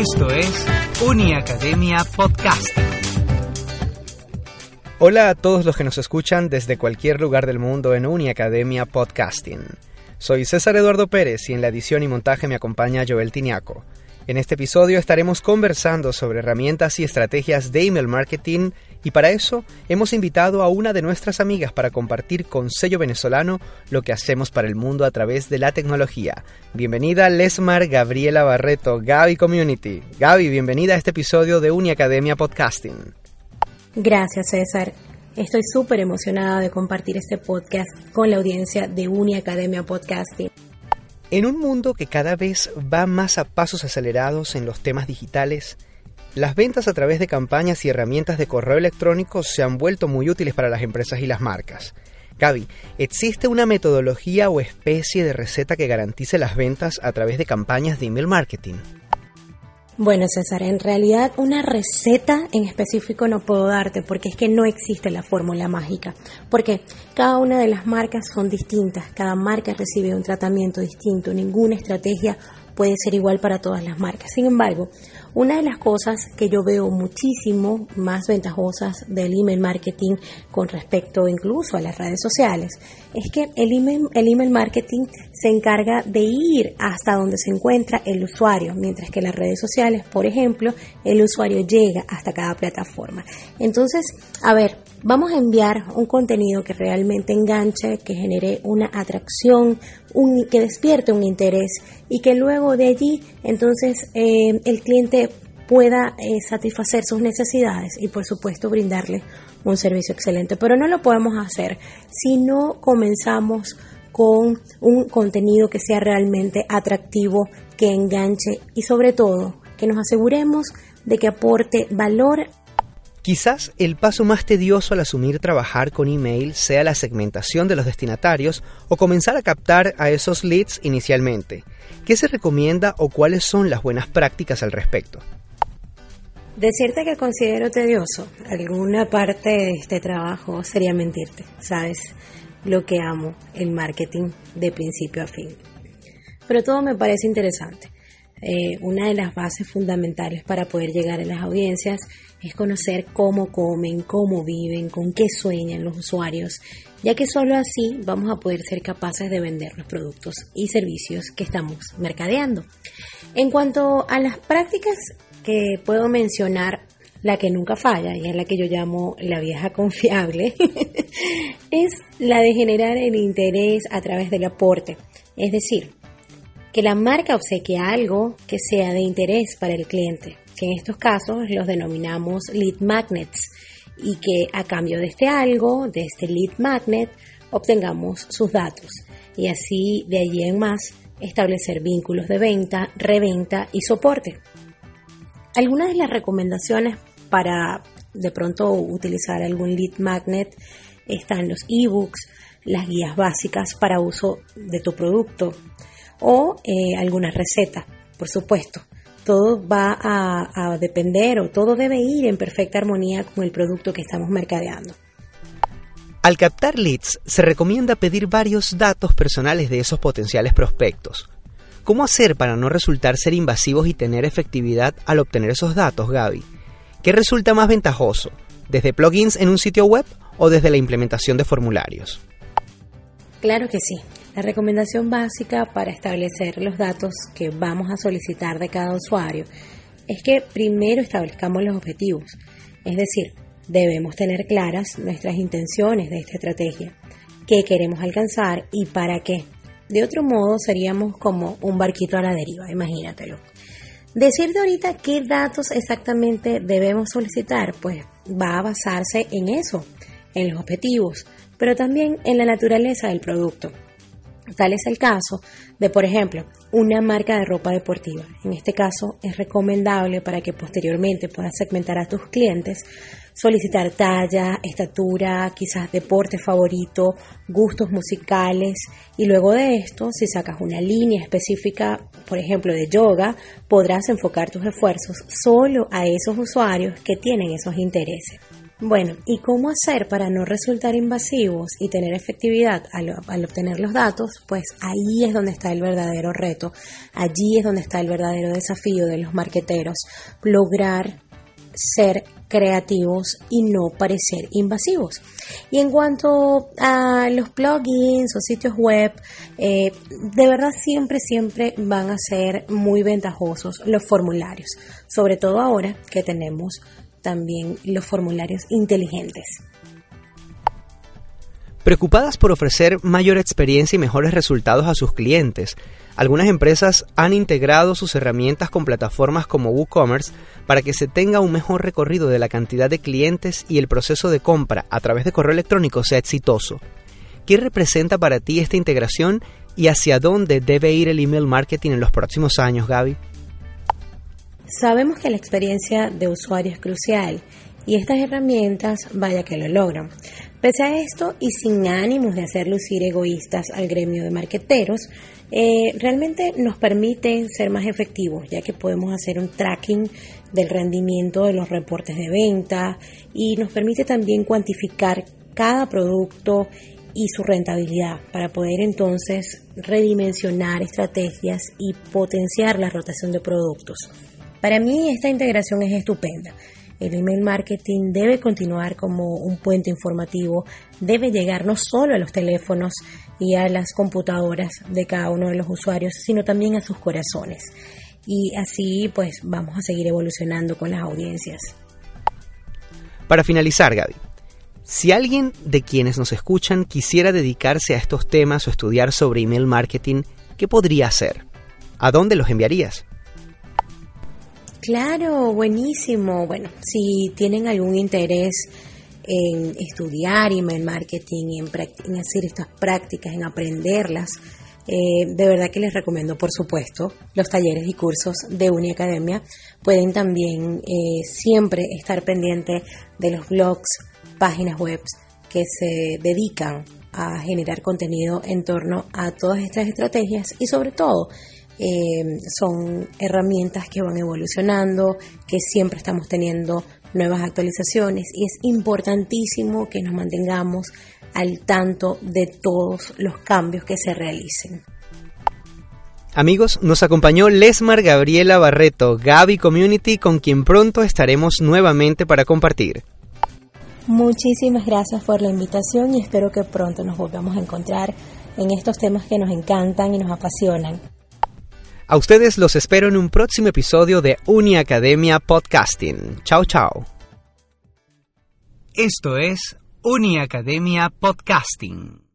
Esto es Uniacademia Podcasting. Hola a todos los que nos escuchan desde cualquier lugar del mundo en Uniacademia Podcasting. Soy César Eduardo Pérez y en la edición y montaje me acompaña Joel Tiniaco. En este episodio estaremos conversando sobre herramientas y estrategias de email marketing y para eso hemos invitado a una de nuestras amigas para compartir con sello venezolano lo que hacemos para el mundo a través de la tecnología. Bienvenida Lesmar Gabriela Barreto, Gaby Community. Gaby, bienvenida a este episodio de Uniacademia Podcasting. Gracias César. Estoy súper emocionada de compartir este podcast con la audiencia de Uniacademia Podcasting. En un mundo que cada vez va más a pasos acelerados en los temas digitales, las ventas a través de campañas y herramientas de correo electrónico se han vuelto muy útiles para las empresas y las marcas. Gaby, ¿existe una metodología o especie de receta que garantice las ventas a través de campañas de email marketing? Bueno, César, en realidad una receta en específico no puedo darte porque es que no existe la fórmula mágica. Porque cada una de las marcas son distintas, cada marca recibe un tratamiento distinto, ninguna estrategia puede ser igual para todas las marcas. Sin embargo, una de las cosas que yo veo muchísimo más ventajosas del email marketing con respecto incluso a las redes sociales es que el email, el email marketing se encarga de ir hasta donde se encuentra el usuario, mientras que las redes sociales, por ejemplo, el usuario llega hasta cada plataforma. Entonces, a ver, vamos a enviar un contenido que realmente enganche, que genere una atracción, un, que despierte un interés y que luego de allí entonces eh, el cliente pueda eh, satisfacer sus necesidades y por supuesto brindarle un servicio excelente. Pero no lo podemos hacer si no comenzamos con un contenido que sea realmente atractivo, que enganche y sobre todo que nos aseguremos de que aporte valor Quizás el paso más tedioso al asumir trabajar con email sea la segmentación de los destinatarios o comenzar a captar a esos leads inicialmente. ¿Qué se recomienda o cuáles son las buenas prácticas al respecto? Decirte que considero tedioso alguna parte de este trabajo sería mentirte, ¿sabes? Lo que amo, el marketing de principio a fin. Pero todo me parece interesante. Eh, una de las bases fundamentales para poder llegar a las audiencias es conocer cómo comen, cómo viven, con qué sueñan los usuarios, ya que solo así vamos a poder ser capaces de vender los productos y servicios que estamos mercadeando. En cuanto a las prácticas que puedo mencionar, la que nunca falla y es la que yo llamo la vieja confiable, es la de generar el interés a través del aporte. Es decir, que la marca obsequie algo que sea de interés para el cliente, que en estos casos los denominamos lead magnets, y que a cambio de este algo, de este lead magnet, obtengamos sus datos y así de allí en más establecer vínculos de venta, reventa y soporte. Algunas de las recomendaciones para de pronto utilizar algún lead magnet están los ebooks, las guías básicas para uso de tu producto, o eh, alguna receta, por supuesto. Todo va a depender o todo debe ir en perfecta armonía con el producto que estamos mercadeando. Al captar leads, se recomienda pedir varios datos personales de esos potenciales prospectos. ¿Cómo hacer para no resultar ser invasivos y tener efectividad al obtener esos datos, Gaby? ¿Qué resulta más ventajoso? ¿Desde plugins en un sitio web o desde la implementación de formularios? Claro que sí. La recomendación básica para establecer los datos que vamos a solicitar de cada usuario es que primero establezcamos los objetivos, es decir, debemos tener claras nuestras intenciones de esta estrategia, qué queremos alcanzar y para qué. De otro modo seríamos como un barquito a la deriva, imagínatelo. Decirte ahorita qué datos exactamente debemos solicitar, pues va a basarse en eso, en los objetivos, pero también en la naturaleza del producto. Tal es el caso de, por ejemplo, una marca de ropa deportiva. En este caso es recomendable para que posteriormente puedas segmentar a tus clientes, solicitar talla, estatura, quizás deporte favorito, gustos musicales y luego de esto, si sacas una línea específica, por ejemplo, de yoga, podrás enfocar tus esfuerzos solo a esos usuarios que tienen esos intereses. Bueno, ¿y cómo hacer para no resultar invasivos y tener efectividad al, obtener los datos? Pues ahí es donde está el verdadero reto, allí es donde está el verdadero desafío de los marqueteros, lograr ser creativos y no parecer invasivos. Y en cuanto a los plugins o sitios web, eh, de verdad siempre, siempre van a ser muy ventajosos los formularios, sobre todo ahora que tenemos también los formularios inteligentes. Preocupadas por ofrecer mayor experiencia y mejores resultados a sus clientes, algunas empresas han integrado sus herramientas con plataformas como WooCommerce para que se tenga un mejor recorrido de la cantidad de clientes y el proceso de compra a través de correo electrónico sea exitoso. ¿Qué representa para ti esta integración y hacia dónde debe ir el email marketing en los próximos años, Gaby? Sabemos que la experiencia de usuario es crucial y estas herramientas vaya que lo logran. Pese a esto y sin ánimos de hacer lucir egoístas al gremio de marqueteros, eh, realmente nos permiten ser más efectivos, ya que podemos hacer un tracking del rendimiento de los reportes de venta y nos permite también cuantificar cada producto y su rentabilidad para poder entonces redimensionar estrategias y potenciar la rotación de productos. Para mí esta integración es estupenda. El email marketing debe continuar como un puente informativo, debe llegar no solo a los teléfonos y a las computadoras de cada uno de los usuarios, sino también a sus corazones. Y así pues vamos a seguir evolucionando con las audiencias. Para finalizar, Gaby, si alguien de quienes nos escuchan quisiera dedicarse a estos temas o estudiar sobre email marketing, ¿qué podría hacer? ¿A dónde los enviarías? Claro, buenísimo. Bueno, si tienen algún interés en estudiar email marketing, en, en hacer estas prácticas, en aprenderlas, eh, de verdad que les recomiendo, por supuesto, los talleres y cursos de Uniacademia. Pueden también eh, siempre estar pendientes de los blogs, páginas web que se dedican a generar contenido en torno a todas estas estrategias y sobre todo eh, son herramientas que van evolucionando, que siempre estamos teniendo nuevas actualizaciones y es importantísimo que nos mantengamos al tanto de todos los cambios que se realicen. Amigos, nos acompañó Lesmar Gabriela Barreto, Gaby Community, con quien pronto estaremos nuevamente para compartir. Muchísimas gracias por la invitación y espero que pronto nos volvamos a encontrar en estos temas que nos encantan y nos apasionan. A ustedes los espero en un próximo episodio de Uniacademia Podcasting. Chao, chao. Esto es Uniacademia Podcasting.